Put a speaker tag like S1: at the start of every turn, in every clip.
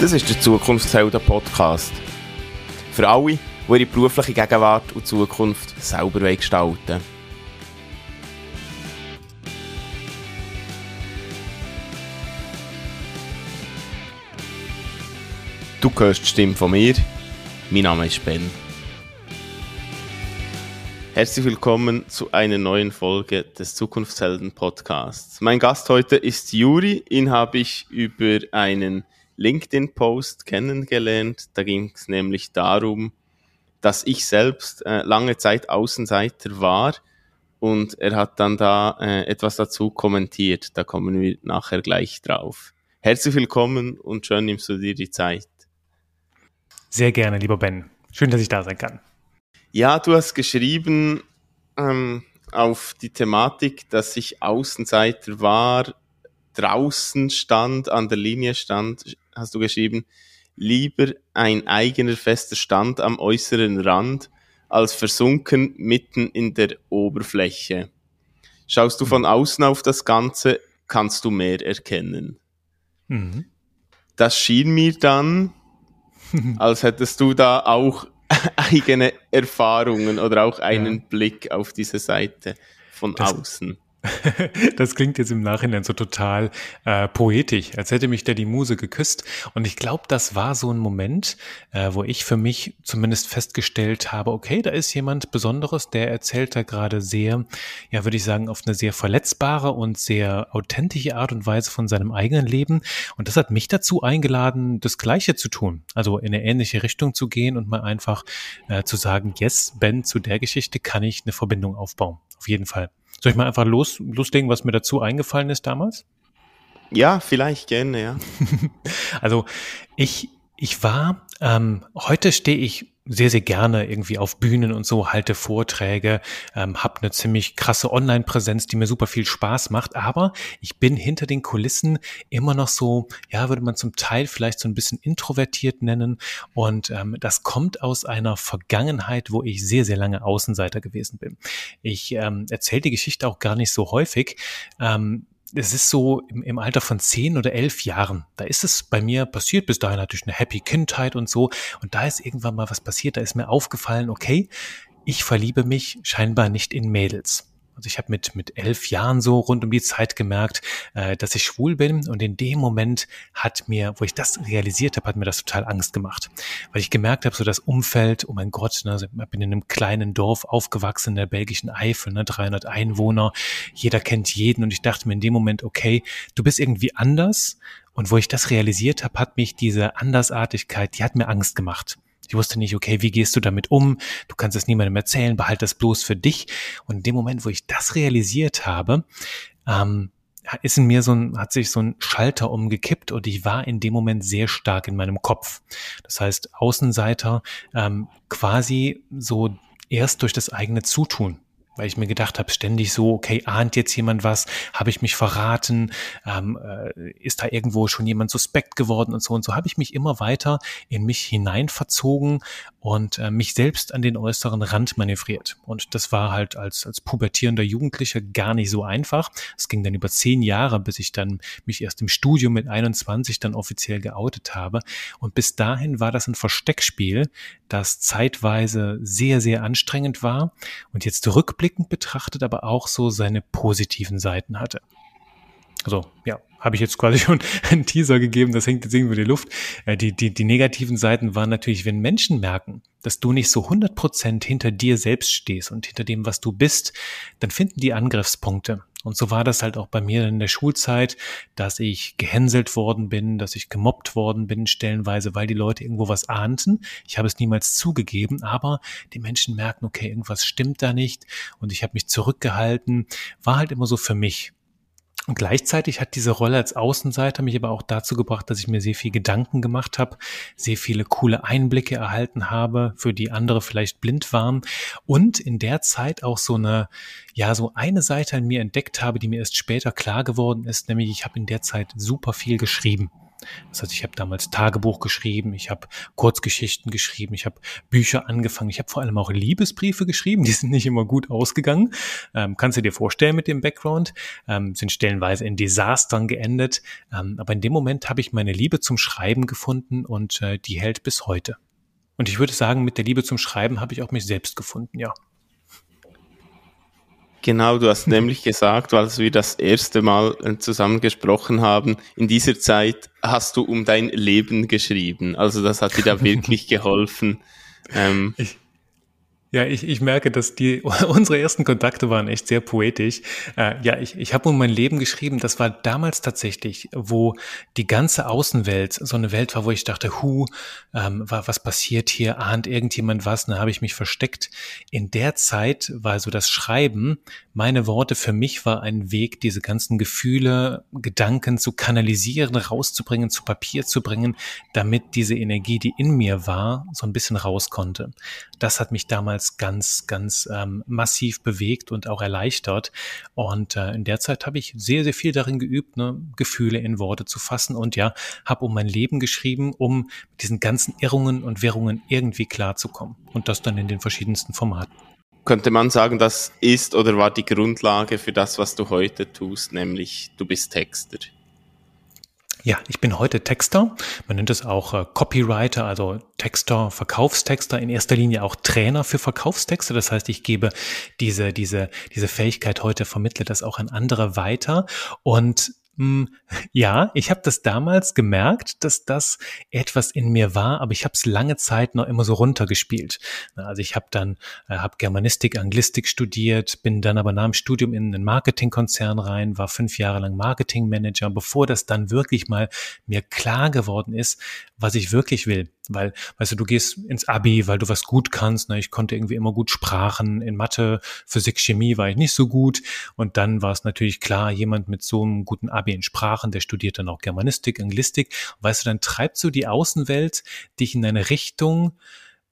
S1: Das ist der Zukunftshelden Podcast. Für alle, die ihre berufliche Gegenwart und Zukunft selber gestalten. Du hörst die Stimme von mir. Mein Name ist Ben. Herzlich willkommen zu einer neuen Folge des Zukunftshelden Podcasts. Mein Gast heute ist Juri. Ihn habe ich über einen LinkedIn-Post kennengelernt. Da ging es nämlich darum, dass ich selbst äh, lange Zeit Außenseiter war und er hat dann da äh, etwas dazu kommentiert. Da kommen wir nachher gleich drauf. Herzlich willkommen und schön nimmst du dir die Zeit.
S2: Sehr gerne, lieber Ben. Schön, dass ich da sein kann.
S1: Ja, du hast geschrieben ähm, auf die Thematik, dass ich Außenseiter war, draußen stand, an der Linie stand, hast du geschrieben, lieber ein eigener fester Stand am äußeren Rand, als versunken mitten in der Oberfläche. Schaust du von außen auf das Ganze, kannst du mehr erkennen. Mhm. Das schien mir dann, als hättest du da auch eigene Erfahrungen oder auch einen ja. Blick auf diese Seite von das, außen.
S2: Das klingt jetzt im Nachhinein so total äh, poetisch, als hätte mich da die Muse geküsst. Und ich glaube, das war so ein Moment, äh, wo ich für mich zumindest festgestellt habe, okay, da ist jemand Besonderes, der erzählt da gerade sehr, ja, würde ich sagen, auf eine sehr verletzbare und sehr authentische Art und Weise von seinem eigenen Leben. Und das hat mich dazu eingeladen, das Gleiche zu tun, also in eine ähnliche Richtung zu gehen und mal einfach äh, zu sagen, yes, Ben, zu der Geschichte kann ich eine Verbindung aufbauen. Auf jeden Fall. Soll ich mal einfach los, loslegen, was mir dazu eingefallen ist damals?
S1: Ja, vielleicht gerne, ja.
S2: also ich, ich war, ähm, heute stehe ich sehr, sehr gerne irgendwie auf Bühnen und so, halte Vorträge, ähm, habe eine ziemlich krasse Online-Präsenz, die mir super viel Spaß macht, aber ich bin hinter den Kulissen immer noch so, ja, würde man zum Teil vielleicht so ein bisschen introvertiert nennen und ähm, das kommt aus einer Vergangenheit, wo ich sehr, sehr lange Außenseiter gewesen bin. Ich ähm, erzähle die Geschichte auch gar nicht so häufig. Ähm, es ist so im, im, Alter von zehn oder elf Jahren, da ist es bei mir passiert. Bis dahin hatte ich eine happy Kindheit und so. Und da ist irgendwann mal was passiert. Da ist mir aufgefallen, okay, ich verliebe mich scheinbar nicht in Mädels. Also ich habe mit, mit elf Jahren so rund um die Zeit gemerkt, äh, dass ich schwul bin. Und in dem Moment hat mir, wo ich das realisiert habe, hat mir das total Angst gemacht. Weil ich gemerkt habe, so das Umfeld, oh mein Gott, ne, also ich bin in einem kleinen Dorf aufgewachsen in der belgischen Eifel, ne, 300 Einwohner, jeder kennt jeden. Und ich dachte mir in dem Moment, okay, du bist irgendwie anders. Und wo ich das realisiert habe, hat mich diese Andersartigkeit, die hat mir Angst gemacht. Ich wusste nicht, okay, wie gehst du damit um? Du kannst es niemandem erzählen, behalt das bloß für dich. Und in dem Moment, wo ich das realisiert habe, ähm, ist in mir so ein, hat sich so ein Schalter umgekippt und ich war in dem Moment sehr stark in meinem Kopf. Das heißt, Außenseiter ähm, quasi so erst durch das eigene Zutun weil ich mir gedacht habe, ständig so, okay, ahnt jetzt jemand was, habe ich mich verraten, ähm, äh, ist da irgendwo schon jemand suspekt geworden und so und so, habe ich mich immer weiter in mich hineinverzogen und äh, mich selbst an den äußeren Rand manövriert. Und das war halt als, als pubertierender Jugendlicher gar nicht so einfach. Es ging dann über zehn Jahre, bis ich dann mich erst im Studium mit 21 dann offiziell geoutet habe. Und bis dahin war das ein Versteckspiel, das zeitweise sehr, sehr anstrengend war und jetzt rückblickend betrachtet aber auch so seine positiven Seiten hatte. Also ja, habe ich jetzt quasi schon einen Teaser gegeben, das hängt jetzt irgendwie in die Luft. Äh, die, die, die negativen Seiten waren natürlich, wenn Menschen merken, dass du nicht so 100 Prozent hinter dir selbst stehst und hinter dem, was du bist, dann finden die Angriffspunkte. Und so war das halt auch bei mir in der Schulzeit, dass ich gehänselt worden bin, dass ich gemobbt worden bin, stellenweise, weil die Leute irgendwo was ahnten. Ich habe es niemals zugegeben, aber die Menschen merken, okay, irgendwas stimmt da nicht und ich habe mich zurückgehalten, war halt immer so für mich. Und gleichzeitig hat diese Rolle als Außenseiter mich aber auch dazu gebracht, dass ich mir sehr viel Gedanken gemacht habe, sehr viele coole Einblicke erhalten habe, für die andere vielleicht blind waren und in der Zeit auch so eine, ja, so eine Seite in mir entdeckt habe, die mir erst später klar geworden ist, nämlich ich habe in der Zeit super viel geschrieben. Das heißt, ich habe damals Tagebuch geschrieben, ich habe Kurzgeschichten geschrieben, ich habe Bücher angefangen, ich habe vor allem auch Liebesbriefe geschrieben, die sind nicht immer gut ausgegangen. Ähm, kannst du dir vorstellen mit dem Background, ähm, sind stellenweise in Desastern geendet. Ähm, aber in dem Moment habe ich meine Liebe zum Schreiben gefunden und äh, die hält bis heute. Und ich würde sagen, mit der Liebe zum Schreiben habe ich auch mich selbst gefunden, ja.
S1: Genau, du hast nämlich gesagt, als wir das erste Mal äh, zusammen gesprochen haben, in dieser Zeit hast du um dein Leben geschrieben. Also das hat dir da wirklich geholfen.
S2: Ähm, ich, ja, ich, ich merke, dass die unsere ersten Kontakte waren echt sehr poetisch. Äh, ja, ich, ich habe um mein Leben geschrieben. Das war damals tatsächlich, wo die ganze Außenwelt so eine Welt war, wo ich dachte, hu, ähm, was passiert hier? Ahnt irgendjemand was? Dann habe ich mich versteckt. In der Zeit war so das Schreiben, meine Worte für mich war ein Weg, diese ganzen Gefühle, Gedanken zu kanalisieren, rauszubringen, zu Papier zu bringen, damit diese Energie, die in mir war, so ein bisschen raus konnte. Das hat mich damals damals ganz, ganz ähm, massiv bewegt und auch erleichtert. Und äh, in der Zeit habe ich sehr, sehr viel darin geübt, ne, Gefühle in Worte zu fassen und ja, habe um mein Leben geschrieben, um mit diesen ganzen Irrungen und Wirrungen irgendwie klarzukommen. Und das dann in den verschiedensten Formaten.
S1: Könnte man sagen, das ist oder war die Grundlage für das, was du heute tust, nämlich du bist Texter?
S2: Ja, ich bin heute Texter. Man nennt es auch äh, Copywriter, also Texter, Verkaufstexter, in erster Linie auch Trainer für Verkaufstexte. Das heißt, ich gebe diese, diese, diese Fähigkeit heute, vermittle das auch an andere weiter. Und ja, ich habe das damals gemerkt, dass das etwas in mir war, aber ich habe es lange Zeit noch immer so runtergespielt. Also ich habe dann äh, hab Germanistik, Anglistik studiert, bin dann aber nach dem Studium in einen Marketingkonzern rein, war fünf Jahre lang Marketingmanager, bevor das dann wirklich mal mir klar geworden ist, was ich wirklich will. Weil, weißt du, du gehst ins Abi, weil du was gut kannst. Ne? Ich konnte irgendwie immer gut Sprachen. In Mathe, Physik, Chemie war ich nicht so gut. Und dann war es natürlich klar, jemand mit so einem guten Abi in Sprachen, der studiert dann auch Germanistik, Anglistik. Weißt du, dann treibt so die Außenwelt dich in eine Richtung,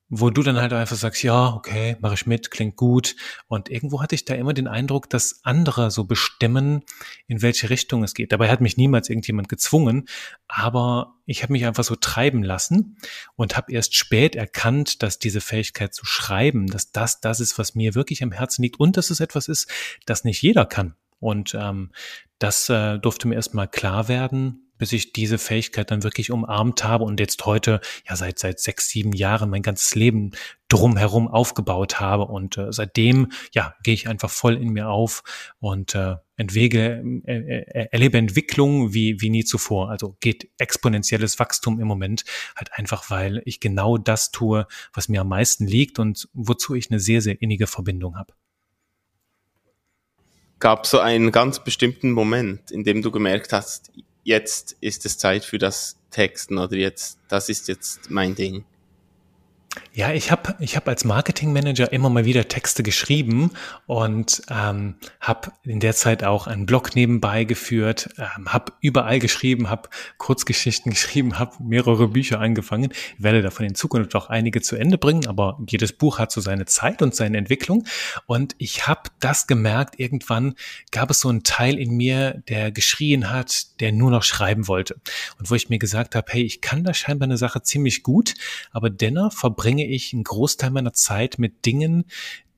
S2: wo du dann halt einfach sagst, ja, okay, mache ich mit, klingt gut. Und irgendwo hatte ich da immer den Eindruck, dass andere so bestimmen, in welche Richtung es geht. Dabei hat mich niemals irgendjemand gezwungen, aber ich habe mich einfach so treiben lassen und habe erst spät erkannt, dass diese Fähigkeit zu schreiben, dass das das ist, was mir wirklich am Herzen liegt und dass es etwas ist, das nicht jeder kann. Und ähm, das äh, durfte mir erstmal klar werden, bis ich diese Fähigkeit dann wirklich umarmt habe und jetzt heute, ja, seit, seit sechs, sieben Jahren mein ganzes Leben drumherum aufgebaut habe. Und äh, seitdem, ja, gehe ich einfach voll in mir auf und äh, entwege, äh, äh, erlebe Entwicklung wie, wie nie zuvor. Also geht exponentielles Wachstum im Moment, halt einfach, weil ich genau das tue, was mir am meisten liegt und wozu ich eine sehr, sehr innige Verbindung habe
S1: gab so einen ganz bestimmten Moment, in dem du gemerkt hast, jetzt ist es Zeit für das Texten oder jetzt, das ist jetzt mein Ding?
S2: Ja, ich habe ich hab als Marketingmanager immer mal wieder Texte geschrieben und ähm, habe in der Zeit auch einen Blog nebenbei geführt, ähm, habe überall geschrieben, habe Kurzgeschichten geschrieben, habe mehrere Bücher angefangen, werde davon in Zukunft auch einige zu Ende bringen, aber jedes Buch hat so seine Zeit und seine Entwicklung. Und ich habe das gemerkt, irgendwann gab es so einen Teil in mir, der geschrien hat, der nur noch schreiben wollte. Und wo ich mir gesagt habe, hey, ich kann da scheinbar eine Sache ziemlich gut, aber dennoch verbringe ich einen Großteil meiner Zeit mit Dingen,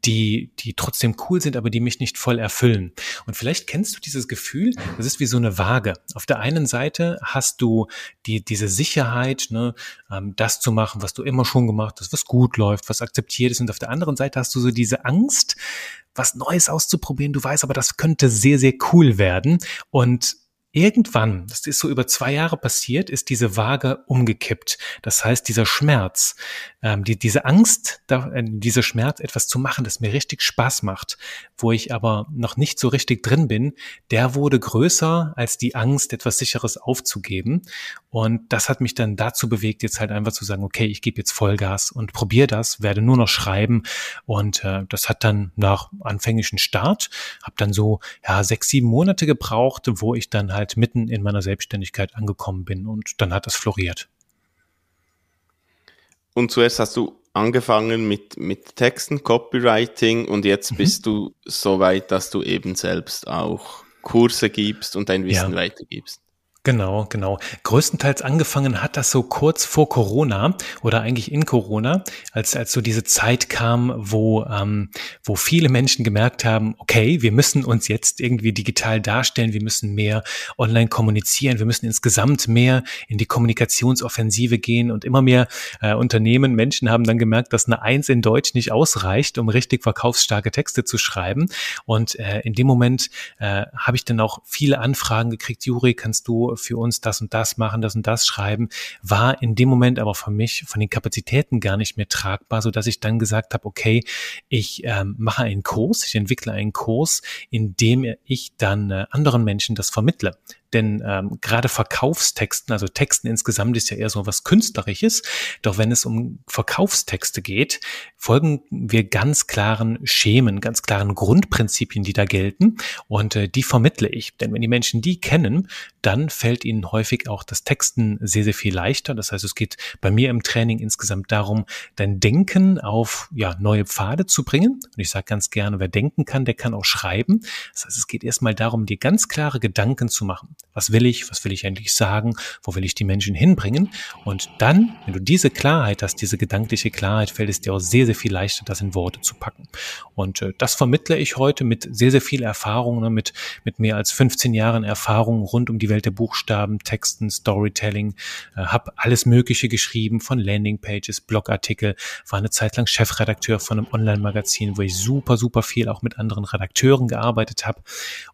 S2: die, die trotzdem cool sind, aber die mich nicht voll erfüllen. Und vielleicht kennst du dieses Gefühl, das ist wie so eine Waage. Auf der einen Seite hast du die, diese Sicherheit, ne, ähm, das zu machen, was du immer schon gemacht hast, was gut läuft, was akzeptiert ist. Und auf der anderen Seite hast du so diese Angst, was Neues auszuprobieren. Du weißt aber, das könnte sehr, sehr cool werden. Und Irgendwann, das ist so über zwei Jahre passiert, ist diese Waage umgekippt. Das heißt, dieser Schmerz, ähm, die, diese Angst, da, äh, dieser Schmerz, etwas zu machen, das mir richtig Spaß macht, wo ich aber noch nicht so richtig drin bin, der wurde größer als die Angst, etwas Sicheres aufzugeben. Und das hat mich dann dazu bewegt, jetzt halt einfach zu sagen, okay, ich gebe jetzt Vollgas und probiere das, werde nur noch schreiben. Und äh, das hat dann nach anfänglichen Start, habe dann so ja sechs, sieben Monate gebraucht, wo ich dann halt mitten in meiner Selbstständigkeit angekommen bin und dann hat es floriert.
S1: Und zuerst hast du angefangen mit, mit Texten, Copywriting und jetzt mhm. bist du so weit, dass du eben selbst auch Kurse gibst und dein Wissen ja. weitergibst.
S2: Genau, genau. Größtenteils angefangen hat das so kurz vor Corona oder eigentlich in Corona, als, als so diese Zeit kam, wo, ähm, wo viele Menschen gemerkt haben, okay, wir müssen uns jetzt irgendwie digital darstellen, wir müssen mehr online kommunizieren, wir müssen insgesamt mehr in die Kommunikationsoffensive gehen und immer mehr äh, Unternehmen, Menschen haben dann gemerkt, dass eine Eins in Deutsch nicht ausreicht, um richtig verkaufsstarke Texte zu schreiben. Und äh, in dem Moment äh, habe ich dann auch viele Anfragen gekriegt, Juri, kannst du für uns das und das machen, das und das schreiben, war in dem Moment aber für mich von den Kapazitäten gar nicht mehr tragbar, so dass ich dann gesagt habe, okay, ich ähm, mache einen Kurs, ich entwickle einen Kurs, in dem ich dann äh, anderen Menschen das vermittle. Denn ähm, gerade Verkaufstexten, also Texten insgesamt ist ja eher so was Künstlerisches. Doch wenn es um Verkaufstexte geht, folgen wir ganz klaren Schemen, ganz klaren Grundprinzipien, die da gelten. Und äh, die vermittle ich. Denn wenn die Menschen die kennen, dann fällt ihnen häufig auch das Texten sehr, sehr viel leichter. Das heißt, es geht bei mir im Training insgesamt darum, dein Denken auf ja, neue Pfade zu bringen. Und ich sage ganz gerne, wer denken kann, der kann auch schreiben. Das heißt, es geht erstmal darum, dir ganz klare Gedanken zu machen. Was will ich? Was will ich eigentlich sagen? Wo will ich die Menschen hinbringen? Und dann, wenn du diese Klarheit hast, diese gedankliche Klarheit, fällt es dir auch sehr, sehr viel leichter, das in Worte zu packen. Und äh, das vermittle ich heute mit sehr, sehr viel Erfahrung, ne, mit, mit mehr als 15 Jahren Erfahrung rund um die Welt der Buchstaben, Texten, Storytelling, äh, habe alles Mögliche geschrieben, von Landingpages, Blogartikel, war eine Zeit lang Chefredakteur von einem Online-Magazin, wo ich super, super viel auch mit anderen Redakteuren gearbeitet habe.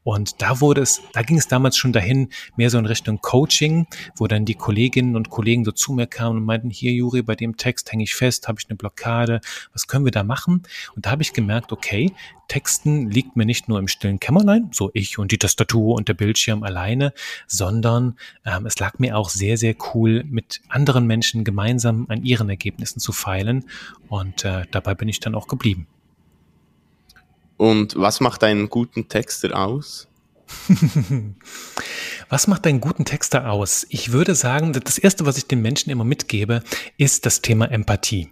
S2: Und da wurde es, da ging es damals schon dahin, dahin mehr so in Richtung Coaching, wo dann die Kolleginnen und Kollegen so zu mir kamen und meinten, hier Juri, bei dem Text hänge ich fest, habe ich eine Blockade, was können wir da machen? Und da habe ich gemerkt, okay, Texten liegt mir nicht nur im stillen Kämmerlein, so ich und die Tastatur und der Bildschirm alleine, sondern ähm, es lag mir auch sehr, sehr cool, mit anderen Menschen gemeinsam an ihren Ergebnissen zu feilen. Und äh, dabei bin ich dann auch geblieben.
S1: Und was macht einen guten Texter aus?
S2: Was macht einen guten Texter aus? Ich würde sagen, das erste, was ich den Menschen immer mitgebe, ist das Thema Empathie.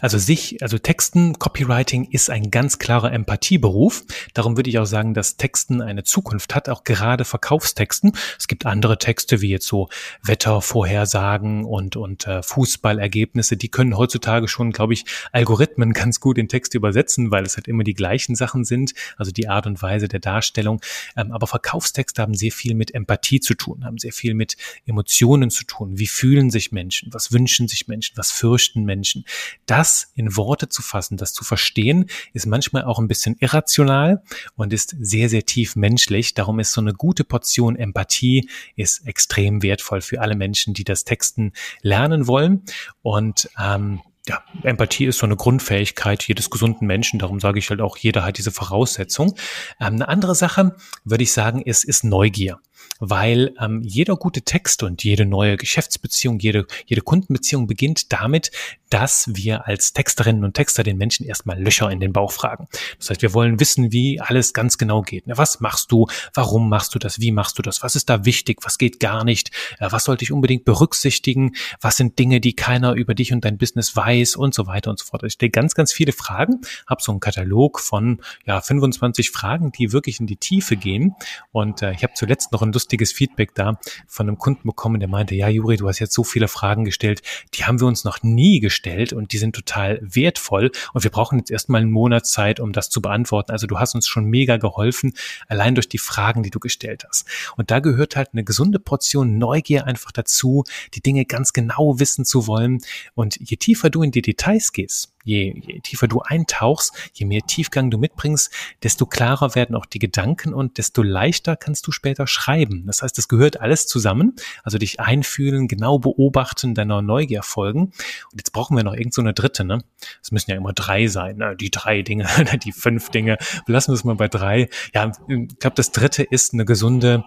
S2: Also sich, also Texten, Copywriting ist ein ganz klarer Empathieberuf. Darum würde ich auch sagen, dass Texten eine Zukunft hat, auch gerade Verkaufstexten. Es gibt andere Texte wie jetzt so Wettervorhersagen und, und äh, Fußballergebnisse, die können heutzutage schon, glaube ich, Algorithmen ganz gut in Texte übersetzen, weil es halt immer die gleichen Sachen sind, also die Art und Weise der Darstellung. Ähm, aber Verkaufstexte haben sehr viel mit Empathie zu tun, haben sehr viel mit Emotionen zu tun. Wie fühlen sich Menschen? Was wünschen sich Menschen? Was fürchten Menschen? Das in Worte zu fassen, das zu verstehen, ist manchmal auch ein bisschen irrational und ist sehr, sehr tief menschlich. Darum ist so eine gute Portion Empathie ist extrem wertvoll für alle Menschen, die das Texten lernen wollen. Und ähm, ja, Empathie ist so eine Grundfähigkeit jedes gesunden Menschen. Darum sage ich halt auch, jeder hat diese Voraussetzung. Ähm, eine andere Sache, würde ich sagen, ist, ist Neugier weil ähm, jeder gute Text und jede neue Geschäftsbeziehung, jede, jede Kundenbeziehung beginnt damit, dass wir als Texterinnen und Texter den Menschen erstmal Löcher in den Bauch fragen. Das heißt, wir wollen wissen, wie alles ganz genau geht. Was machst du? Warum machst du das? Wie machst du das? Was ist da wichtig? Was geht gar nicht? Äh, was sollte ich unbedingt berücksichtigen? Was sind Dinge, die keiner über dich und dein Business weiß und so weiter und so fort. Ich stelle ganz, ganz viele Fragen, habe so einen Katalog von ja 25 Fragen, die wirklich in die Tiefe gehen. Und äh, ich habe zuletzt noch ein Feedback da von einem Kunden bekommen, der meinte, ja, Juri, du hast jetzt so viele Fragen gestellt, die haben wir uns noch nie gestellt und die sind total wertvoll und wir brauchen jetzt erstmal einen Monat Zeit, um das zu beantworten. Also du hast uns schon mega geholfen, allein durch die Fragen, die du gestellt hast. Und da gehört halt eine gesunde Portion Neugier einfach dazu, die Dinge ganz genau wissen zu wollen. Und je tiefer du in die Details gehst, je, je tiefer du eintauchst, je mehr Tiefgang du mitbringst, desto klarer werden auch die Gedanken und desto leichter kannst du später schreiben. Das heißt, es gehört alles zusammen. Also dich einfühlen, genau beobachten, deiner Neugier folgen. Und jetzt brauchen wir noch irgend so eine dritte, ne? Es müssen ja immer drei sein, ne? Die drei Dinge, die fünf Dinge. Lassen wir es mal bei drei. Ja, ich glaube, das dritte ist eine gesunde,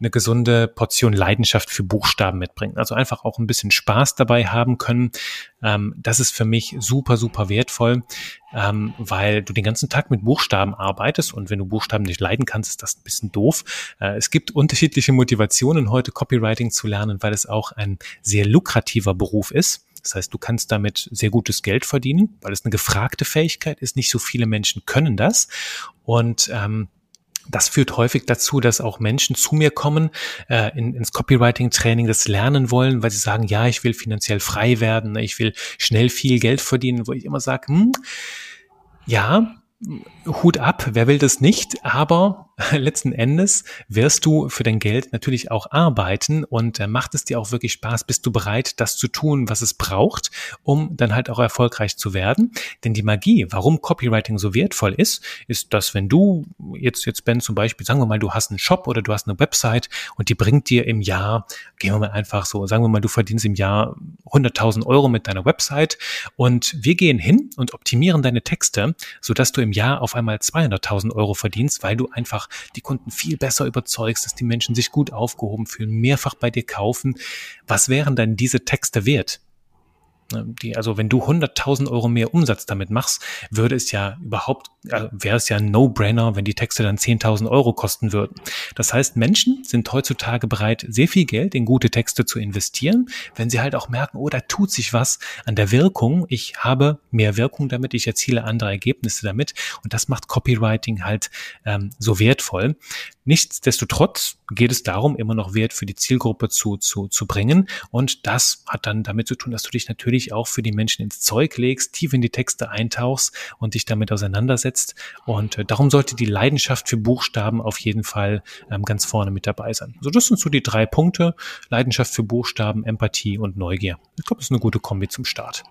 S2: eine gesunde Portion Leidenschaft für Buchstaben mitbringen. Also einfach auch ein bisschen Spaß dabei haben können. Ähm, das ist für mich super, super wertvoll, ähm, weil du den ganzen Tag mit Buchstaben arbeitest und wenn du Buchstaben nicht leiden kannst, ist das ein bisschen doof. Äh, es gibt unterschiedliche Motivationen, heute Copywriting zu lernen, weil es auch ein sehr lukrativer Beruf ist. Das heißt, du kannst damit sehr gutes Geld verdienen, weil es eine gefragte Fähigkeit ist. Nicht so viele Menschen können das. Und ähm, Das führt häufig dazu, dass auch Menschen zu mir kommen, äh, in, ins Copywriting-Training das lernen wollen, weil sie sagen, ja, ich will finanziell frei werden, ich will schnell viel Geld verdienen, wo ich immer sage, hm, ja, Hut ab, wer will das nicht, aber letzten Endes wirst du für dein Geld natürlich auch arbeiten und äh, macht es dir auch wirklich Spaß, bist du bereit, das zu tun, was es braucht, um dann halt auch erfolgreich zu werden. Denn die Magie, warum Copywriting so wertvoll ist, ist, dass wenn du jetzt, jetzt Ben zum Beispiel, sagen wir mal, du hast einen Shop oder du hast eine Website und die bringt dir im Jahr, gehen wir mal einfach so, sagen wir mal, du verdienst im Jahr 100.000 Euro mit deiner Website und wir gehen hin und optimieren deine Texte, sodass du im Jahr auf einmal 200.000 Euro verdienst, weil du einfach die Kunden viel besser überzeugst, dass die Menschen sich gut aufgehoben fühlen, mehrfach bei dir kaufen. Was wären dann diese Texte wert? Ne, die, also wenn du 100.000 Euro mehr Umsatz damit machst, würde es ja überhaupt, äh, wäre es ja ein No-Brainer, wenn die Texte dann 10.000 Euro kosten würden. Das heißt, Menschen sind heutzutage bereit, sehr viel Geld in gute Texte zu investieren, wenn sie halt auch merken, oh, da tut sich was an der Wirkung. Ich habe mehr Wirkung damit, ich erziele andere Ergebnisse damit und das macht Copywriting halt ähm, so wertvoll. Nichtsdestotrotz geht es darum, immer noch Wert für die Zielgruppe zu, zu, zu bringen. Und das hat dann damit zu tun, dass du dich natürlich auch für die Menschen ins Zeug legst, tief in die Texte eintauchst und dich damit auseinandersetzt. Und äh, darum sollte die Leidenschaft für Buchstaben auf jeden Fall ähm, ganz vorne mit dabei sein. So, das sind so die drei Punkte. Leidenschaft für Buchstaben, Empathie und Neugier. Ich glaube, das ist eine gute Kombi zum Start.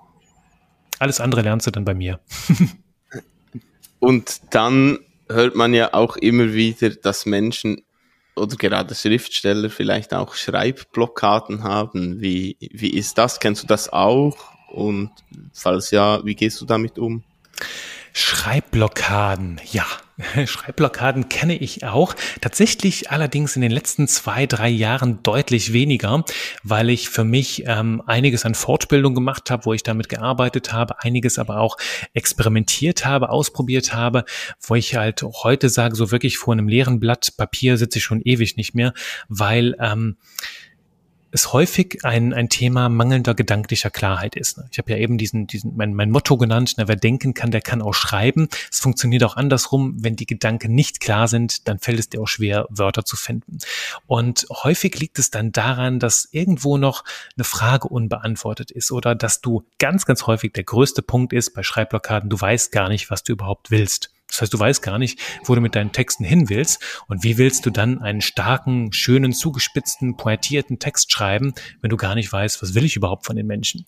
S2: Alles andere lernst du dann bei mir.
S1: und dann hört man ja auch immer wieder, dass Menschen oder gerade Schriftsteller vielleicht auch Schreibblockaden haben. Wie, wie ist das? Kennst du das auch? Und falls ja, wie gehst du damit um?
S2: Schreibblockaden, ja. Schreibblockaden kenne ich auch. Tatsächlich allerdings in den letzten zwei, drei Jahren deutlich weniger, weil ich für mich ähm, einiges an Fortbildung gemacht habe, wo ich damit gearbeitet habe, einiges aber auch experimentiert habe, ausprobiert habe, wo ich halt heute sage, so wirklich vor einem leeren Blatt Papier sitze ich schon ewig nicht mehr, weil ähm, es häufig ein, ein Thema mangelnder gedanklicher Klarheit ist. Ne? Ich habe ja eben diesen, diesen mein, mein Motto genannt, ne, wer denken kann, der kann auch schreiben. Es funktioniert auch andersrum, wenn die Gedanken nicht klar sind, dann fällt es dir auch schwer, Wörter zu finden. Und häufig liegt es dann daran, dass irgendwo noch eine Frage unbeantwortet ist oder dass du ganz, ganz häufig der größte Punkt ist bei Schreibblockaden, du weißt gar nicht, was du überhaupt willst. Das heißt, du weißt gar nicht, wo du mit deinen Texten hin willst und wie willst du dann einen starken, schönen, zugespitzten, pointierten Text schreiben, wenn du gar nicht weißt, was will ich überhaupt von den Menschen.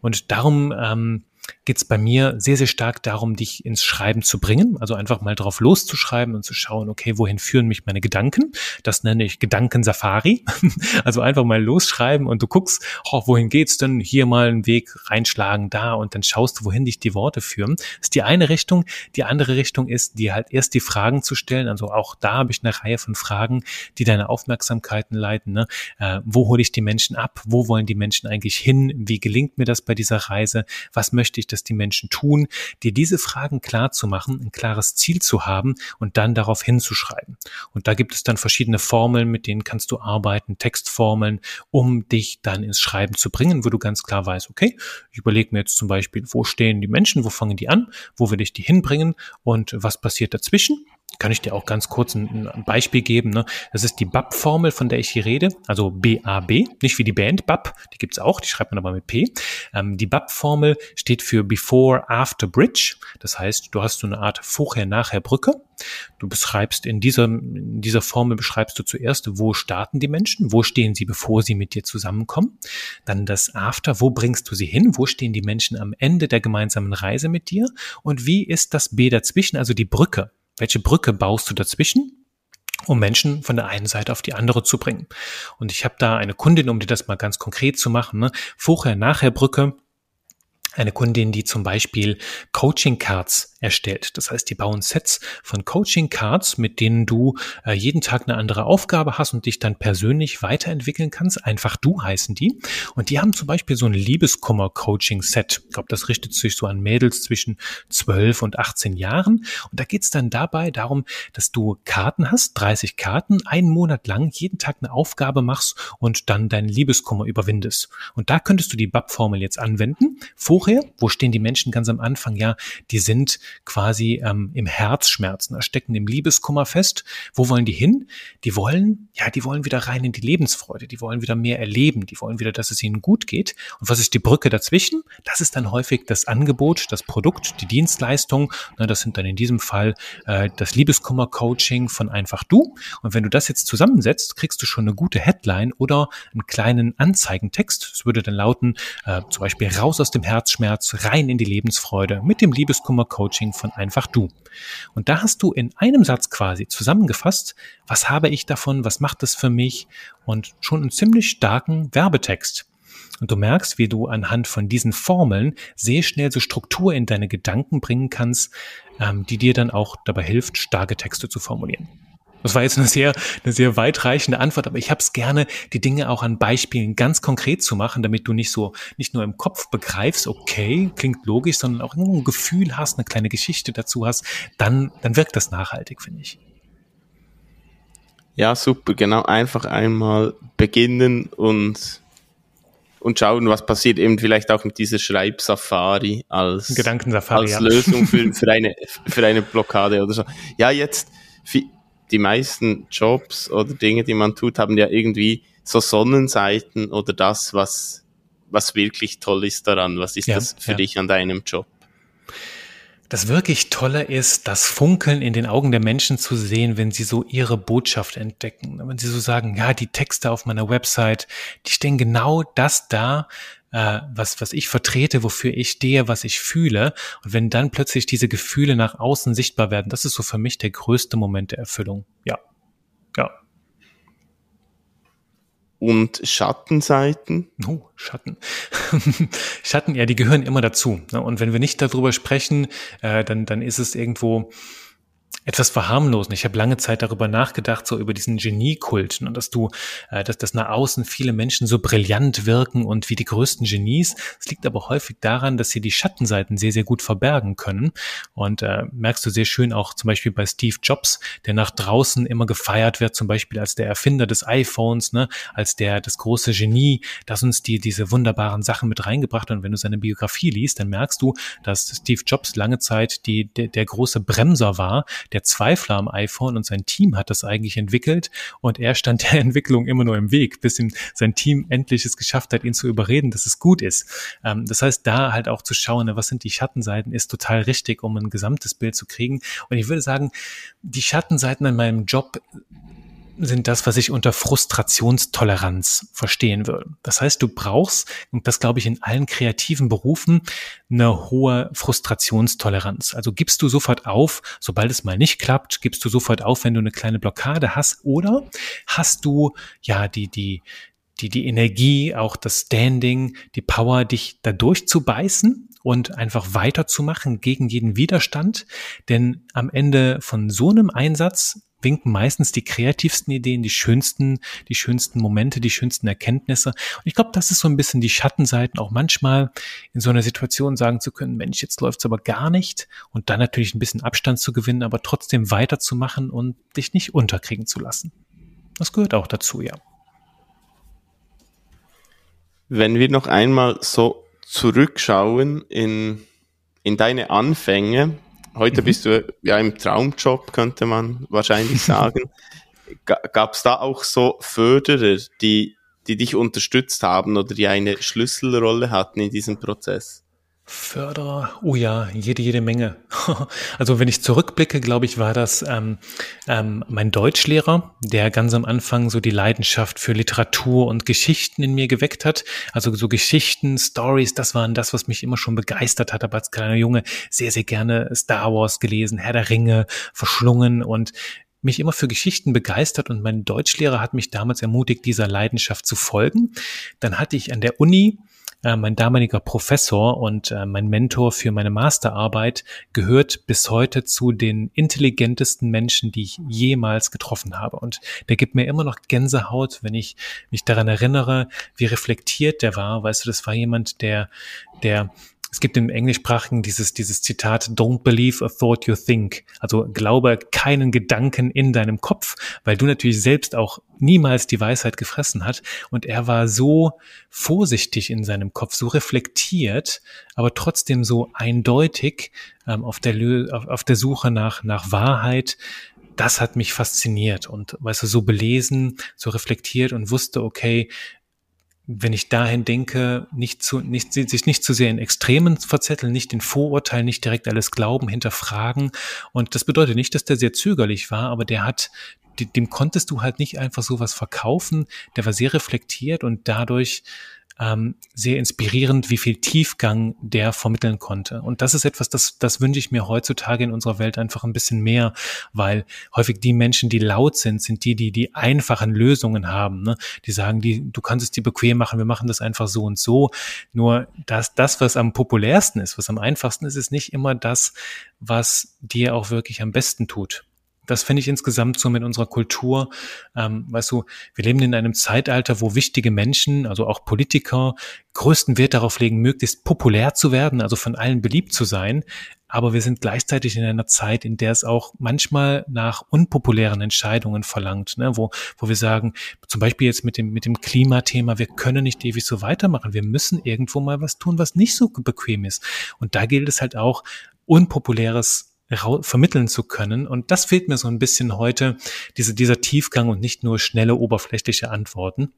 S2: Und darum ähm, geht es bei mir sehr, sehr stark darum, dich ins Schreiben zu bringen. Also einfach mal drauf loszuschreiben und zu schauen, okay, wohin führen mich meine Gedanken? Das nenne ich Gedankensafari. also einfach mal losschreiben und du guckst, oh, wohin geht's denn? Hier mal einen Weg reinschlagen, da und dann schaust du, wohin dich die Worte führen. Das ist die eine Richtung. Die andere Richtung ist, dir halt erst die Fragen zu stellen. Also auch da habe ich eine Reihe von Fragen, die deine Aufmerksamkeiten leiten. Ne? Äh, wo hole ich die Menschen ab? Wo wollen die Menschen eigentlich hin? Wie gelingt mir das bei dieser Reise? Was möchte ich dass die Menschen tun, dir diese Fragen klar zu machen, ein klares Ziel zu haben und dann darauf hinzuschreiben. Und da gibt es dann verschiedene Formeln, mit denen kannst du arbeiten, Textformeln, um dich dann ins Schreiben zu bringen, wo du ganz klar weißt, okay, ich überlege mir jetzt zum Beispiel, wo stehen die Menschen, wo fangen die an, wo will ich die hinbringen und was passiert dazwischen kann ich dir auch ganz kurz ein, Beispiel geben. Ne? Das ist die BAP-Formel, von der ich hier rede, also BAB, nicht wie die Band BAP, die gibt's auch, die schreibt man aber mit P. Ähm, die BAP-Formel steht für Before After Bridge, das heißt, du hast so eine Art Vorher-Nachher-Brücke. Du beschreibst in dieser, in dieser Formel beschreibst du zuerst, wo starten die Menschen, wo stehen sie, bevor sie mit dir zusammenkommen. Dann das After, wo bringst du sie hin, wo stehen die Menschen am Ende der gemeinsamen Reise mit dir und wie ist das B dazwischen, also die Brücke welche Brücke baust du dazwischen? um Menschen von der einen Seite auf die andere zu bringen. Und ich habe da eine Kundin, um dir das mal ganz konkret zu machen, ne? Vorher-Nachher-Brücke, eine Kundin, die zum Beispiel Coaching Cards erstellt. Das heißt, die bauen Sets von Coaching Cards, mit denen du äh, jeden Tag eine andere Aufgabe hast und dich dann persönlich weiterentwickeln kannst. Einfach du heißen die. Und die haben zum Beispiel so ein Liebeskummer-Coaching-Set. Ich glaube, das richtet sich so an Mädels zwischen 12 und 18 Jahren. Und da geht's dann dabei darum, dass du Karten hast, 30 Karten, einen Monat lang jeden Tag eine Aufgabe machst und dann deinen Liebeskummer überwindest. Und da könntest du die BAP-Formel jetzt anwenden. Vorher Anspruch? Wo stehen die Menschen ganz am Anfang? Ja, die sind quasi ähm, im Herzschmerzen, stecken im Liebeskummer fest. Wo wollen die hin? Die wollen, ja, die wollen wieder rein in die Lebensfreude. Die wollen wieder mehr erleben. Die wollen wieder, dass es ihnen gut geht. Und was ist die Brücke dazwischen? Das ist dann häufig das Angebot, das Produkt, die Dienstleistung. Ne, das sind dann in diesem Fall äh, das Liebeskummer-Coaching von einfach du. Und wenn du das jetzt zusammensetzt, kriegst du schon eine gute Headline oder einen kleinen Anzeigentext. Es würde dann lauten, äh, zum Beispiel raus aus dem Herzschmerz, rein in die Lebensfreude mit dem Liebeskummer-Coaching von einfach du. Und da hast du in einem Satz quasi zusammengefasst, was habe ich davon, was macht das für mich und schon einen ziemlich starken Werbetext. Und du merkst, wie du anhand von diesen Formeln sehr schnell so Struktur in deine Gedanken bringen kannst, ähm, die dir dann auch dabei hilft, starke Texte zu formulieren. Das war jetzt eine sehr, eine sehr weitreichende Antwort, aber ich habe es gerne, die Dinge auch an Beispielen ganz konkret zu machen, damit du nicht so, nicht nur im Kopf begreifst, okay, klingt logisch, sondern auch ein Gefühl hast, eine kleine Geschichte dazu hast, dann, dann wirkt das nachhaltig, finde ich.
S1: Ja, super, genau. Einfach einmal beginnen und, und schauen, was passiert. Eben vielleicht auch mit dieser Schreibsafari als,
S2: Gedankensafari,
S1: als Lösung für, für, eine, für eine Blockade oder so. Ja, jetzt, die meisten Jobs oder Dinge, die man tut, haben ja irgendwie so Sonnenseiten oder das, was, was wirklich toll ist daran. Was ist ja, das für ja. dich an deinem Job?
S2: Das wirklich Tolle ist, das Funkeln in den Augen der Menschen zu sehen, wenn sie so ihre Botschaft entdecken. Wenn sie so sagen, ja, die Texte auf meiner Website, die stehen genau das da, äh, was, was ich vertrete, wofür ich stehe, was ich fühle. Und wenn dann plötzlich diese Gefühle nach außen sichtbar werden, das ist so für mich der größte Moment der Erfüllung. Ja. Ja.
S1: Und Schattenseiten?
S2: Oh, Schatten. Schatten, ja, die gehören immer dazu. Ne? Und wenn wir nicht darüber sprechen, äh, dann, dann ist es irgendwo, etwas verharmlosen. Ich habe lange Zeit darüber nachgedacht, so über diesen Geniekult, ne, dass du, äh, dass, dass nach außen viele Menschen so brillant wirken und wie die größten Genies. Es liegt aber häufig daran, dass sie die Schattenseiten sehr, sehr gut verbergen können. Und äh, merkst du sehr schön auch zum Beispiel bei Steve Jobs, der nach draußen immer gefeiert wird, zum Beispiel als der Erfinder des iPhones, ne, als der das große Genie, das uns die diese wunderbaren Sachen mit reingebracht hat. Und wenn du seine Biografie liest, dann merkst du, dass Steve Jobs lange Zeit die, der, der große Bremser war, der Zweifler am iPhone und sein Team hat das eigentlich entwickelt und er stand der Entwicklung immer nur im Weg, bis ihm sein Team endlich es geschafft hat, ihn zu überreden, dass es gut ist. Ähm, das heißt, da halt auch zu schauen, was sind die Schattenseiten, ist total richtig, um ein gesamtes Bild zu kriegen. Und ich würde sagen, die Schattenseiten an meinem Job sind das, was ich unter Frustrationstoleranz verstehen würde. Das heißt, du brauchst, und das glaube ich in allen kreativen Berufen, eine hohe Frustrationstoleranz. Also gibst du sofort auf, sobald es mal nicht klappt, gibst du sofort auf, wenn du eine kleine Blockade hast, oder hast du ja die, die, die, die Energie, auch das Standing, die Power, dich da durchzubeißen und einfach weiterzumachen gegen jeden Widerstand. Denn am Ende von so einem Einsatz winken meistens die kreativsten Ideen, die schönsten, die schönsten Momente, die schönsten Erkenntnisse. Und ich glaube, das ist so ein bisschen die Schattenseiten, auch manchmal in so einer Situation sagen zu können, Mensch, jetzt läuft's aber gar nicht und dann natürlich ein bisschen Abstand zu gewinnen, aber trotzdem weiterzumachen und dich nicht unterkriegen zu lassen. Das gehört auch dazu, ja.
S1: Wenn wir noch einmal so zurückschauen in, in deine Anfänge, Heute mhm. bist du ja im Traumjob, könnte man wahrscheinlich sagen. Gab es da auch so Förderer, die, die dich unterstützt haben oder die eine Schlüsselrolle hatten in diesem Prozess?
S2: Förderer, oh ja, jede, jede Menge. also wenn ich zurückblicke, glaube ich, war das ähm, ähm, mein Deutschlehrer, der ganz am Anfang so die Leidenschaft für Literatur und Geschichten in mir geweckt hat. Also so Geschichten, Stories, das waren das, was mich immer schon begeistert hat. Aber als kleiner Junge sehr, sehr gerne Star Wars gelesen, Herr der Ringe, verschlungen und mich immer für Geschichten begeistert und mein Deutschlehrer hat mich damals ermutigt, dieser Leidenschaft zu folgen. Dann hatte ich an der Uni äh, mein damaliger Professor und äh, mein Mentor für meine Masterarbeit gehört bis heute zu den intelligentesten Menschen, die ich jemals getroffen habe. Und der gibt mir immer noch Gänsehaut, wenn ich mich daran erinnere, wie reflektiert der war. Weißt du, das war jemand, der, der es gibt im Englischsprachigen dieses, dieses Zitat, don't believe a thought you think. Also glaube keinen Gedanken in deinem Kopf, weil du natürlich selbst auch niemals die Weisheit gefressen hat. Und er war so vorsichtig in seinem Kopf, so reflektiert, aber trotzdem so eindeutig ähm, auf, der, auf, auf der Suche nach, nach Wahrheit, das hat mich fasziniert und weißt du, so belesen, so reflektiert und wusste, okay, wenn ich dahin denke, nicht zu, nicht, sich nicht zu sehr in Extremen verzetteln, nicht in Vorurteilen, nicht direkt alles glauben, hinterfragen. Und das bedeutet nicht, dass der sehr zögerlich war, aber der hat, dem konntest du halt nicht einfach sowas verkaufen. Der war sehr reflektiert und dadurch ähm, sehr inspirierend, wie viel Tiefgang der vermitteln konnte. Und das ist etwas, das, das wünsche ich mir heutzutage in unserer Welt einfach ein bisschen mehr, weil häufig die Menschen, die laut sind, sind die, die die einfachen Lösungen haben. Ne? Die sagen, die, du kannst es dir bequem machen, wir machen das einfach so und so. Nur das, das, was am populärsten ist, was am einfachsten ist, ist nicht immer das, was dir auch wirklich am besten tut. Das finde ich insgesamt so mit unserer Kultur. Ähm, weißt du, wir leben in einem Zeitalter, wo wichtige Menschen, also auch Politiker, größten Wert darauf legen, möglichst populär zu werden, also von allen beliebt zu sein. Aber wir sind gleichzeitig in einer Zeit, in der es auch manchmal nach unpopulären Entscheidungen verlangt, ne? wo, wo wir sagen, zum Beispiel jetzt mit dem, mit dem Klimathema, wir können nicht ewig so weitermachen. Wir müssen irgendwo mal was tun, was nicht so bequem ist. Und da gilt es halt auch, unpopuläres vermitteln zu können. Und das fehlt mir so ein bisschen heute, diese, dieser Tiefgang und nicht nur schnelle, oberflächliche Antworten.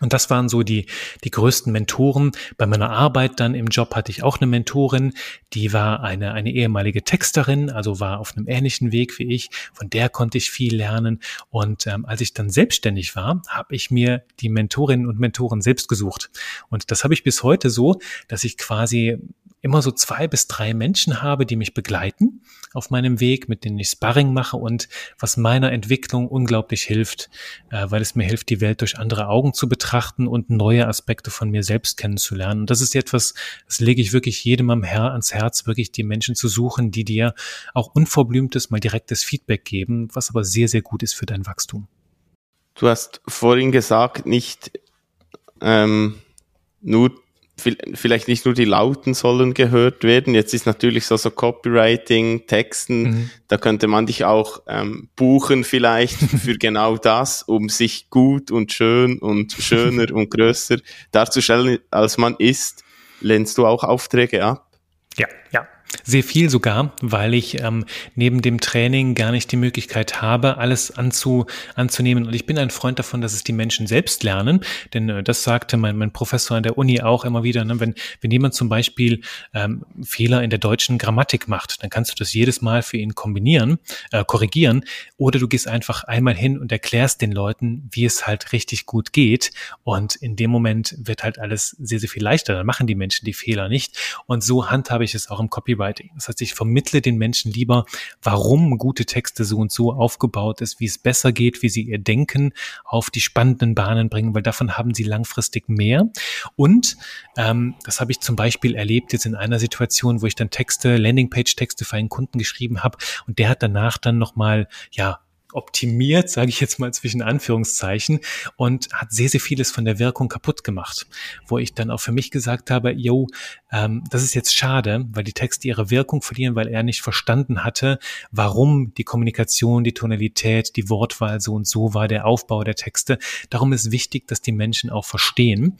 S2: Und das waren so die, die größten Mentoren. Bei meiner Arbeit dann im Job hatte ich auch eine Mentorin, die war eine, eine ehemalige Texterin, also war auf einem ähnlichen Weg wie ich. Von der konnte ich viel lernen. Und ähm, als ich dann selbstständig war, habe ich mir die Mentorinnen und Mentoren selbst gesucht. Und das habe ich bis heute so, dass ich quasi immer so zwei bis drei Menschen habe, die mich begleiten auf meinem Weg, mit denen ich Sparring mache und was meiner Entwicklung unglaublich hilft, äh, weil es mir hilft, die Welt durch andere Augen zu betrachten und neue Aspekte von mir selbst kennenzulernen. Und das ist etwas, das lege ich wirklich jedem am Her ans Herz, wirklich die Menschen zu suchen, die dir auch unverblümtes, mal direktes Feedback geben, was aber sehr, sehr gut ist für dein Wachstum.
S1: Du hast vorhin gesagt, nicht ähm, nur vielleicht nicht nur die Lauten sollen gehört werden. Jetzt ist natürlich so, so Copywriting, Texten, mhm. da könnte man dich auch ähm, buchen vielleicht für genau das, um sich gut und schön und schöner und größer darzustellen, als man ist. Lehnst du auch Aufträge ab?
S2: Ja, ja. Sehr viel sogar, weil ich ähm, neben dem Training gar nicht die Möglichkeit habe, alles anzu, anzunehmen. Und ich bin ein Freund davon, dass es die Menschen selbst lernen. Denn äh, das sagte mein, mein Professor an der Uni auch immer wieder. Ne? Wenn, wenn jemand zum Beispiel ähm, Fehler in der deutschen Grammatik macht, dann kannst du das jedes Mal für ihn kombinieren, äh, korrigieren. Oder du gehst einfach einmal hin und erklärst den Leuten, wie es halt richtig gut geht. Und in dem Moment wird halt alles sehr, sehr viel leichter. Dann machen die Menschen die Fehler nicht. Und so handhabe ich es auch im Copyright Copywriting. Das heißt, ich vermittle den Menschen lieber, warum gute Texte so und so aufgebaut ist, wie es besser geht, wie sie ihr Denken auf die spannenden Bahnen bringen, weil davon haben sie langfristig mehr. Und ähm, das habe ich zum Beispiel erlebt jetzt in einer Situation, wo ich dann Texte, Landingpage-Texte für einen Kunden geschrieben habe und der hat danach dann nochmal, ja, optimiert, sage ich jetzt mal zwischen Anführungszeichen, und hat sehr, sehr vieles von der Wirkung kaputt gemacht. Wo ich dann auch für mich gesagt habe, yo, ähm, das ist jetzt schade, weil die Texte ihre Wirkung verlieren, weil er nicht verstanden hatte, warum die Kommunikation, die Tonalität, die Wortwahl so und so war, der Aufbau der Texte. Darum ist wichtig, dass die Menschen auch verstehen.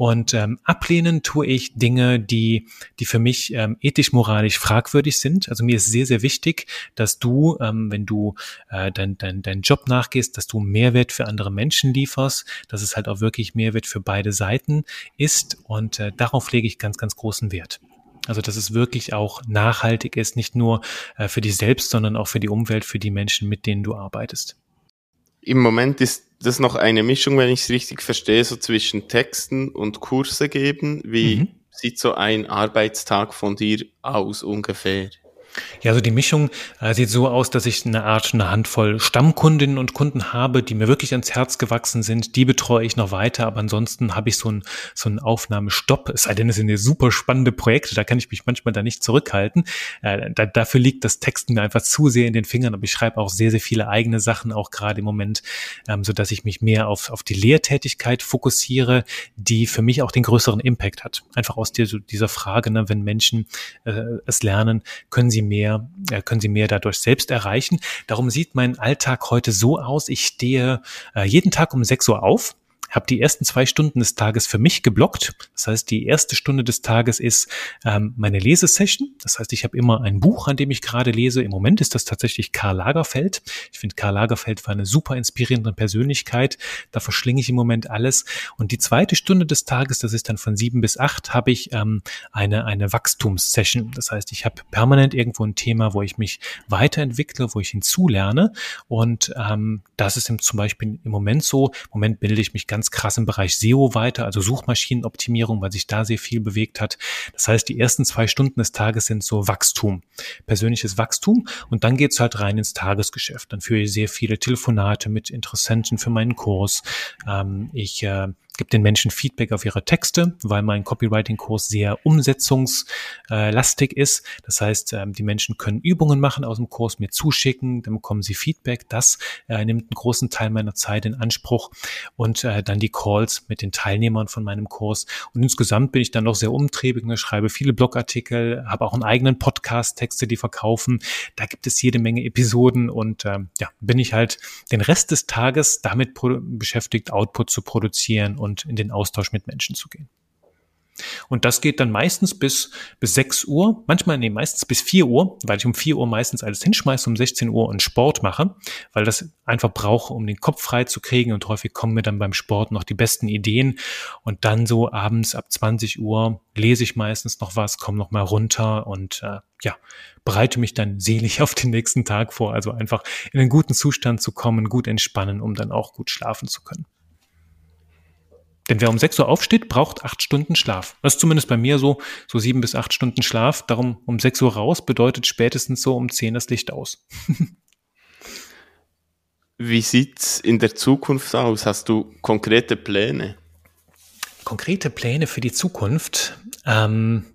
S2: Und ähm, ablehnen tue ich Dinge, die, die für mich ähm, ethisch-moralisch fragwürdig sind. Also mir ist sehr, sehr wichtig, dass du, ähm, wenn du äh, dein, dein, dein Job nachgehst, dass du Mehrwert für andere Menschen lieferst, dass es halt auch wirklich Mehrwert für beide Seiten ist. Und äh, darauf lege ich ganz, ganz großen Wert. Also dass es wirklich auch nachhaltig ist, nicht nur äh, für dich selbst, sondern auch für die Umwelt, für die Menschen, mit denen du arbeitest.
S1: Im Moment ist das noch eine Mischung, wenn ich es richtig verstehe, so zwischen Texten und Kurse geben. Wie mhm. sieht so ein Arbeitstag von dir aus ungefähr?
S2: Ja, also die Mischung äh, sieht so aus, dass ich eine Art, eine Handvoll Stammkundinnen und Kunden habe, die mir wirklich ans Herz gewachsen sind. Die betreue ich noch weiter, aber ansonsten habe ich so einen so einen Aufnahmestopp. Es sei denn, es sind super spannende Projekte, da kann ich mich manchmal da nicht zurückhalten. Äh, da, dafür liegt das Texten mir einfach zu sehr in den Fingern, aber ich schreibe auch sehr, sehr viele eigene Sachen, auch gerade im Moment, ähm, so dass ich mich mehr auf, auf die Lehrtätigkeit fokussiere, die für mich auch den größeren Impact hat. Einfach aus dieser, Frage, ne, wenn Menschen äh, es lernen, können sie mehr, äh, können Sie mehr dadurch selbst erreichen. Darum sieht mein Alltag heute so aus. Ich stehe äh, jeden Tag um 6 Uhr auf habe die ersten zwei Stunden des Tages für mich geblockt. Das heißt, die erste Stunde des Tages ist ähm, meine Lesesession. Das heißt, ich habe immer ein Buch, an dem ich gerade lese. Im Moment ist das tatsächlich Karl Lagerfeld. Ich finde Karl Lagerfeld war eine super inspirierende Persönlichkeit. Da verschlinge ich im Moment alles. Und die zweite Stunde des Tages, das ist dann von sieben bis acht, habe ich ähm, eine, eine Wachstumssession. Das heißt, ich habe permanent irgendwo ein Thema, wo ich mich weiterentwickle, wo ich hinzulerne. Und ähm, das ist im, zum Beispiel im Moment so. Im Moment bilde ich mich ganz ganz krass im Bereich SEO weiter, also Suchmaschinenoptimierung, weil sich da sehr viel bewegt hat. Das heißt, die ersten zwei Stunden des Tages sind so Wachstum, persönliches Wachstum und dann geht's halt rein ins Tagesgeschäft. Dann führe ich sehr viele Telefonate mit Interessenten für meinen Kurs. Ähm, ich äh, gebe den Menschen Feedback auf ihre Texte, weil mein Copywriting-Kurs sehr umsetzungslastig ist. Das heißt, ähm, die Menschen können Übungen machen aus dem Kurs, mir zuschicken, dann bekommen sie Feedback. Das äh, nimmt einen großen Teil meiner Zeit in Anspruch und äh, dann die Calls mit den Teilnehmern von meinem Kurs. Und insgesamt bin ich dann noch sehr umtriebig, ne, schreibe viele Blogartikel, habe auch einen eigenen Podcast, Texte, die verkaufen. Da gibt es jede Menge Episoden und ähm, ja, bin ich halt den Rest des Tages damit beschäftigt, Output zu produzieren und und in den Austausch mit Menschen zu gehen. Und das geht dann meistens bis, bis 6 Uhr, manchmal, nee, meistens bis 4 Uhr, weil ich um 4 Uhr meistens alles hinschmeiße, um 16 Uhr einen Sport mache, weil das einfach brauche, um den Kopf frei zu kriegen und häufig kommen mir dann beim Sport noch die besten Ideen und dann so abends ab 20 Uhr lese ich meistens noch was, komme noch mal runter und äh, ja, bereite mich dann selig auf den nächsten Tag vor, also einfach in einen guten Zustand zu kommen, gut entspannen, um dann auch gut schlafen zu können. Denn wer um 6 Uhr aufsteht, braucht acht Stunden Schlaf. Das ist zumindest bei mir so, so sieben bis acht Stunden Schlaf. Darum um 6 Uhr raus bedeutet spätestens so um 10 das Licht aus.
S1: Wie sieht's in der Zukunft aus? Hast du konkrete Pläne?
S2: Konkrete Pläne für die Zukunft? Ähm,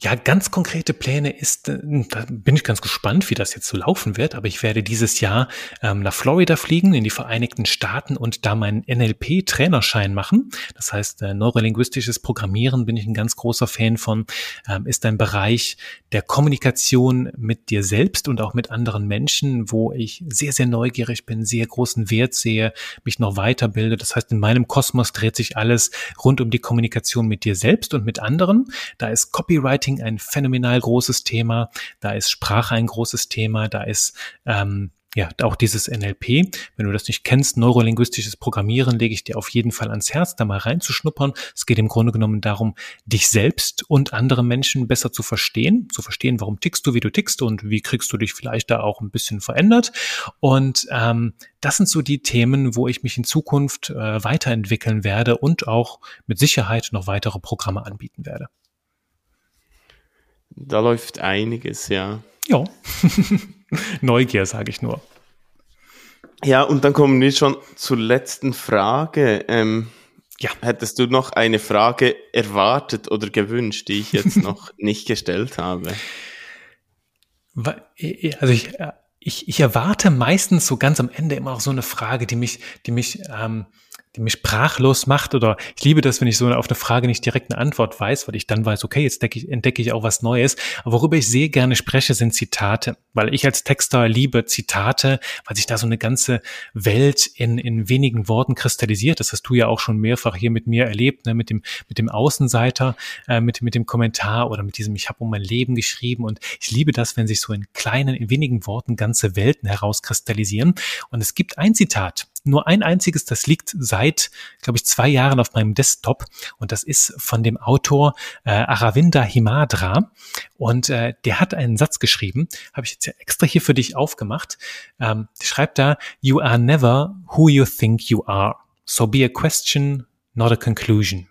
S2: ja, ganz konkrete Pläne ist, äh, da bin ich ganz gespannt, wie das jetzt so laufen wird, aber ich werde dieses Jahr ähm, nach Florida fliegen, in die Vereinigten Staaten und da meinen NLP-Trainerschein machen. Das heißt, äh, neurolinguistisches Programmieren bin ich ein ganz großer Fan von, ähm, ist ein Bereich der Kommunikation mit dir selbst und auch mit anderen Menschen, wo ich sehr, sehr neugierig bin, sehr großen Wert sehe, mich noch weiterbilde. Das heißt, in meinem Kosmos dreht sich alles rund um die Kommunikation mit dir selbst und mit anderen. Da ist Copywriting Marketing ein phänomenal großes Thema, da ist Sprache ein großes Thema, da ist ähm, ja, auch dieses NLP. Wenn du das nicht kennst, neurolinguistisches Programmieren, lege ich dir auf jeden Fall ans Herz, da mal reinzuschnuppern. Es geht im Grunde genommen darum, dich selbst und andere Menschen besser zu verstehen, zu verstehen, warum tickst du, wie du tickst und wie kriegst du dich vielleicht da auch ein bisschen verändert. Und ähm, das sind so die Themen, wo ich mich in Zukunft äh, weiterentwickeln werde und auch mit Sicherheit noch weitere Programme anbieten werde.
S1: Da läuft einiges, ja.
S2: Ja. Neugier, sage ich nur.
S1: Ja, und dann kommen wir schon zur letzten Frage. Ähm, ja. Hättest du noch eine Frage erwartet oder gewünscht, die ich jetzt noch nicht gestellt habe?
S2: Also ich, äh, ich, ich erwarte meistens so ganz am Ende immer auch so eine Frage, die mich, die mich ähm, die mich sprachlos macht oder ich liebe das, wenn ich so auf eine Frage nicht direkt eine Antwort weiß, weil ich dann weiß, okay, jetzt ich, entdecke ich auch was Neues. Aber worüber ich sehr gerne spreche, sind Zitate, weil ich als Texter liebe Zitate, weil sich da so eine ganze Welt in, in wenigen Worten kristallisiert. Das hast du ja auch schon mehrfach hier mit mir erlebt, ne? mit dem, mit dem Außenseiter, äh, mit, mit dem Kommentar oder mit diesem, ich habe um mein Leben geschrieben und ich liebe das, wenn sich so in kleinen, in wenigen Worten ganze Welten herauskristallisieren. Und es gibt ein Zitat, nur ein einziges, das liegt seit, glaube ich, zwei Jahren auf meinem Desktop und das ist von dem Autor äh, Aravinda Himadra und äh, der hat einen Satz geschrieben, habe ich jetzt ja extra hier für dich aufgemacht. Ähm, der schreibt da, You are never who you think you are. So be a question, not a conclusion.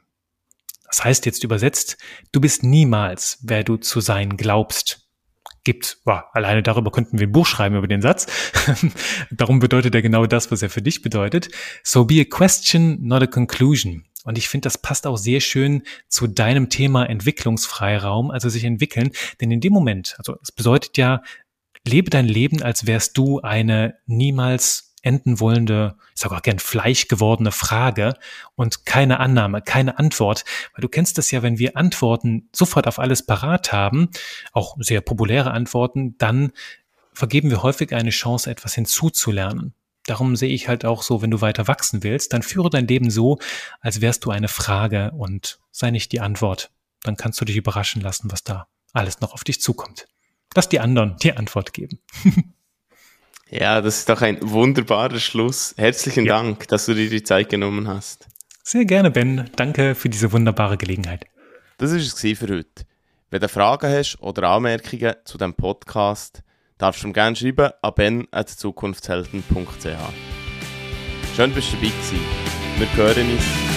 S2: Das heißt jetzt übersetzt, du bist niemals, wer du zu sein glaubst. Gibt, boah, alleine darüber könnten wir ein Buch schreiben über den Satz. Darum bedeutet er genau das, was er für dich bedeutet. So be a question, not a conclusion. Und ich finde, das passt auch sehr schön zu deinem Thema Entwicklungsfreiraum, also sich entwickeln. Denn in dem Moment, also es bedeutet ja, lebe dein Leben, als wärst du eine niemals enden wollende, ich sage auch gern Fleisch gewordene Frage und keine Annahme, keine Antwort. Weil du kennst das ja, wenn wir Antworten sofort auf alles parat haben, auch sehr populäre Antworten, dann vergeben wir häufig eine Chance, etwas hinzuzulernen. Darum sehe ich halt auch so, wenn du weiter wachsen willst, dann führe dein Leben so, als wärst du eine Frage und sei nicht die Antwort. Dann kannst du dich überraschen lassen, was da alles noch auf dich zukommt. Lass die anderen die Antwort geben.
S1: Ja, das ist doch ein wunderbarer Schluss. Herzlichen ja. Dank, dass du dir die Zeit genommen hast.
S2: Sehr gerne, Ben. Danke für diese wunderbare Gelegenheit.
S1: Das war es für heute. Wenn du Fragen hast oder Anmerkungen zu dem Podcast, darfst du mir gerne schreiben an ben.zukunftshelden.ch. Schön, dass du dabei gewesen. Wir hören uns